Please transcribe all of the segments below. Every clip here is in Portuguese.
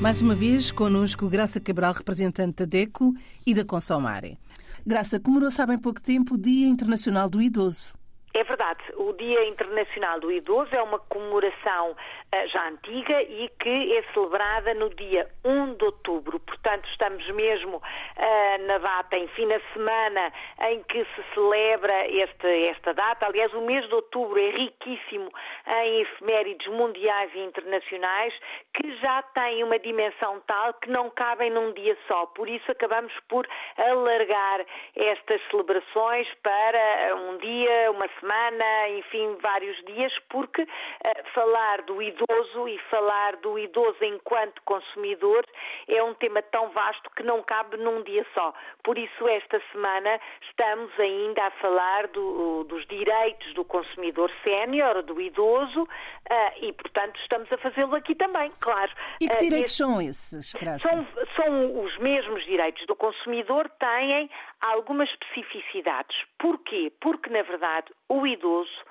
Mais uma vez, connosco Graça Cabral, representante da DECO e da Consomare. Graça, comemorou-se há bem pouco tempo o Dia Internacional do Idoso. É verdade, o Dia Internacional do Idoso é uma comemoração uh, já antiga e que é celebrada no dia 1 de outubro. Portanto, estamos mesmo uh, na data, enfim, na semana em que se celebra este, esta data. Aliás, o mês de outubro é riquíssimo em efemérides mundiais e internacionais que já têm uma dimensão tal que não cabem num dia só. Por isso, acabamos por alargar estas celebrações para um dia, uma semana, enfim, vários dias, porque uh, falar do idoso e falar do idoso enquanto consumidor é um tema tão vasto que não cabe num dia só. Por isso, esta semana estamos ainda a falar do, dos direitos do consumidor sénior, do idoso, uh, e, portanto, estamos a fazê-lo aqui também, claro. E que direitos uh, são esses, Graça? São, são os mesmos direitos do consumidor, têm algumas especificidades. Porquê? Porque, na verdade, o idoso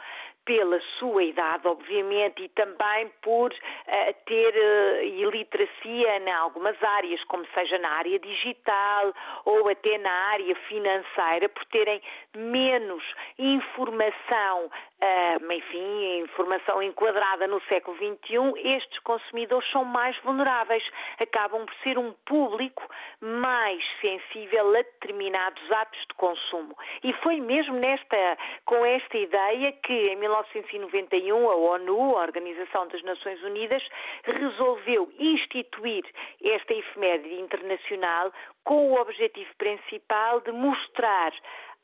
pela sua idade, obviamente, e também por uh, ter uh, iliteracia em algumas áreas, como seja na área digital ou até na área financeira, por terem menos informação uh, enfim, informação enquadrada no século XXI, estes consumidores são mais vulneráveis, acabam por ser um público mais sensível a determinados atos de consumo. E foi mesmo nesta, com esta ideia que em 1991 a ONU, a Organização das Nações Unidas, resolveu instituir esta efeméride internacional com o objetivo principal de mostrar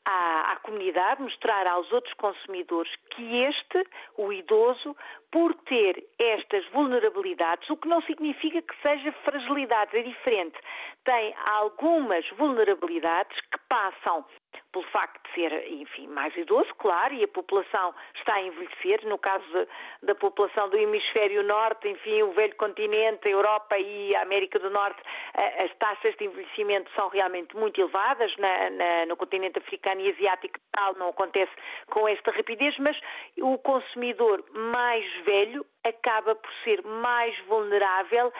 à, à, comunidade, mostrar aos outros consumidores que este, o idoso, por ter estas vulnerabilidades, o que não significa que seja fragilidade, é diferente. Tem algumas vulnerabilidades que passam pelo facto de ser, enfim, mais idoso, claro, e a população está a envelhecer. No caso da população do hemisfério norte, enfim, o velho continente, a Europa e a América do Norte, as taxas de envelhecimento são realmente muito elevadas. Na, na, no continente africano e asiático tal não acontece com esta rapidez, mas o consumidor mais velho acaba por ser mais vulnerável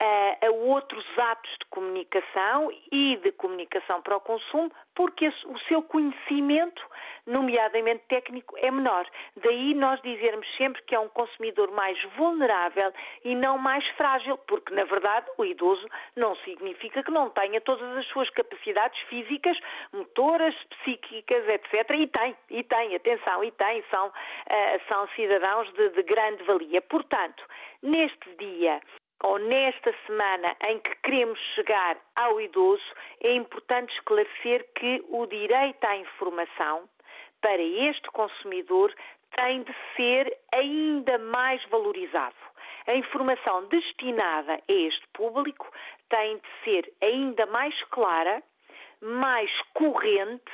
a, outros atos de comunicação e de comunicação para o consumo, porque o seu conhecimento, nomeadamente técnico, é menor. Daí nós dizermos sempre que é um consumidor mais vulnerável e não mais frágil, porque na verdade o idoso não significa que não tenha todas as suas capacidades físicas, motoras, psíquicas, etc. E tem, e tem, atenção, e tem, são, uh, são cidadãos de, de grande valia. Portanto, neste dia ou nesta semana em que queremos chegar ao idoso, é importante esclarecer que o direito à informação para este consumidor tem de ser ainda mais valorizado. A informação destinada a este público tem de ser ainda mais clara, mais corrente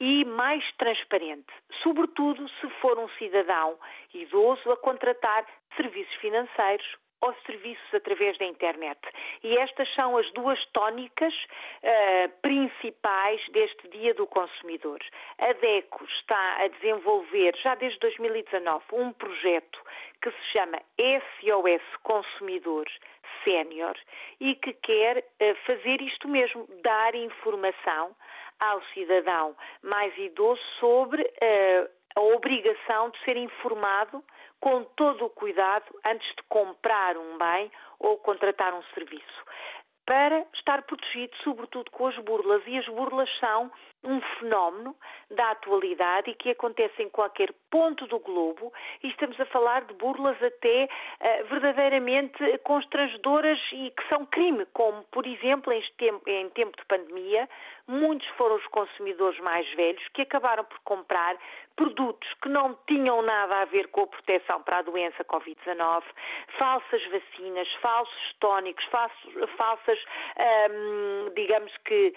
e mais transparente, sobretudo se for um cidadão idoso a contratar serviços financeiros ou serviços através da internet. E estas são as duas tónicas uh, principais deste Dia do Consumidor. A DECO está a desenvolver, já desde 2019, um projeto que se chama SOS Consumidor Sénior e que quer uh, fazer isto mesmo, dar informação ao cidadão mais idoso sobre uh, obrigação de ser informado com todo o cuidado antes de comprar um bem ou contratar um serviço, para estar protegido, sobretudo com as burlas. E as burlas são um fenómeno da atualidade e que acontece em qualquer ponto do globo e estamos a falar de burlas até uh, verdadeiramente constrangedoras e que são crime, como por exemplo em tempo, em tempo de pandemia muitos foram os consumidores mais velhos que acabaram por comprar produtos que não tinham nada a ver com a proteção para a doença Covid-19, falsas vacinas, falsos tónicos, falsos, falsas, digamos que,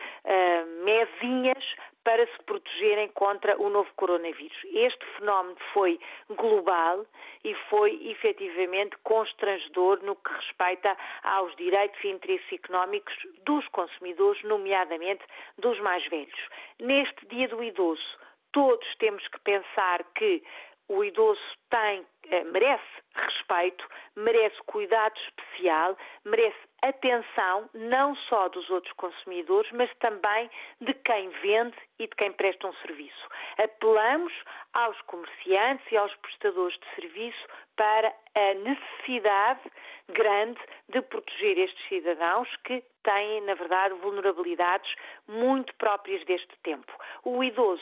mesinhas para se protegerem contra o novo coronavírus. Este fenómeno foi global e foi efetivamente constrangedor no que respeita aos direitos e interesses económicos dos consumidores, nomeadamente dos mais velhos. Neste Dia do Idoso, todos temos que pensar que o idoso tem, merece respeito, merece cuidado especial, merece atenção não só dos outros consumidores, mas também de quem vende e de quem presta um serviço. Apelamos aos comerciantes e aos prestadores de serviço para a necessidade grande de proteger estes cidadãos que têm, na verdade, vulnerabilidades muito próprias deste tempo. O idoso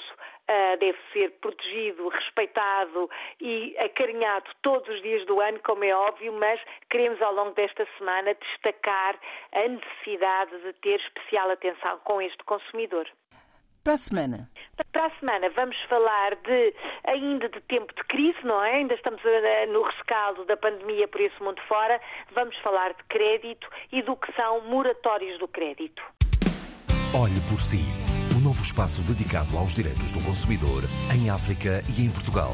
uh, deve ser protegido, respeitado e acarinhado todos os dias do ano, como é óbvio, mas queremos ao longo desta semana destacar a necessidade de ter especial atenção com este consumidor. Para a semana. Para a semana vamos falar de ainda de tempo de crise, não é? Ainda estamos eh, no rescaldo da pandemia por esse mundo fora. Vamos falar de crédito e do que são moratórios do crédito. Olhe por si. O um novo espaço dedicado aos direitos do consumidor em África e em Portugal.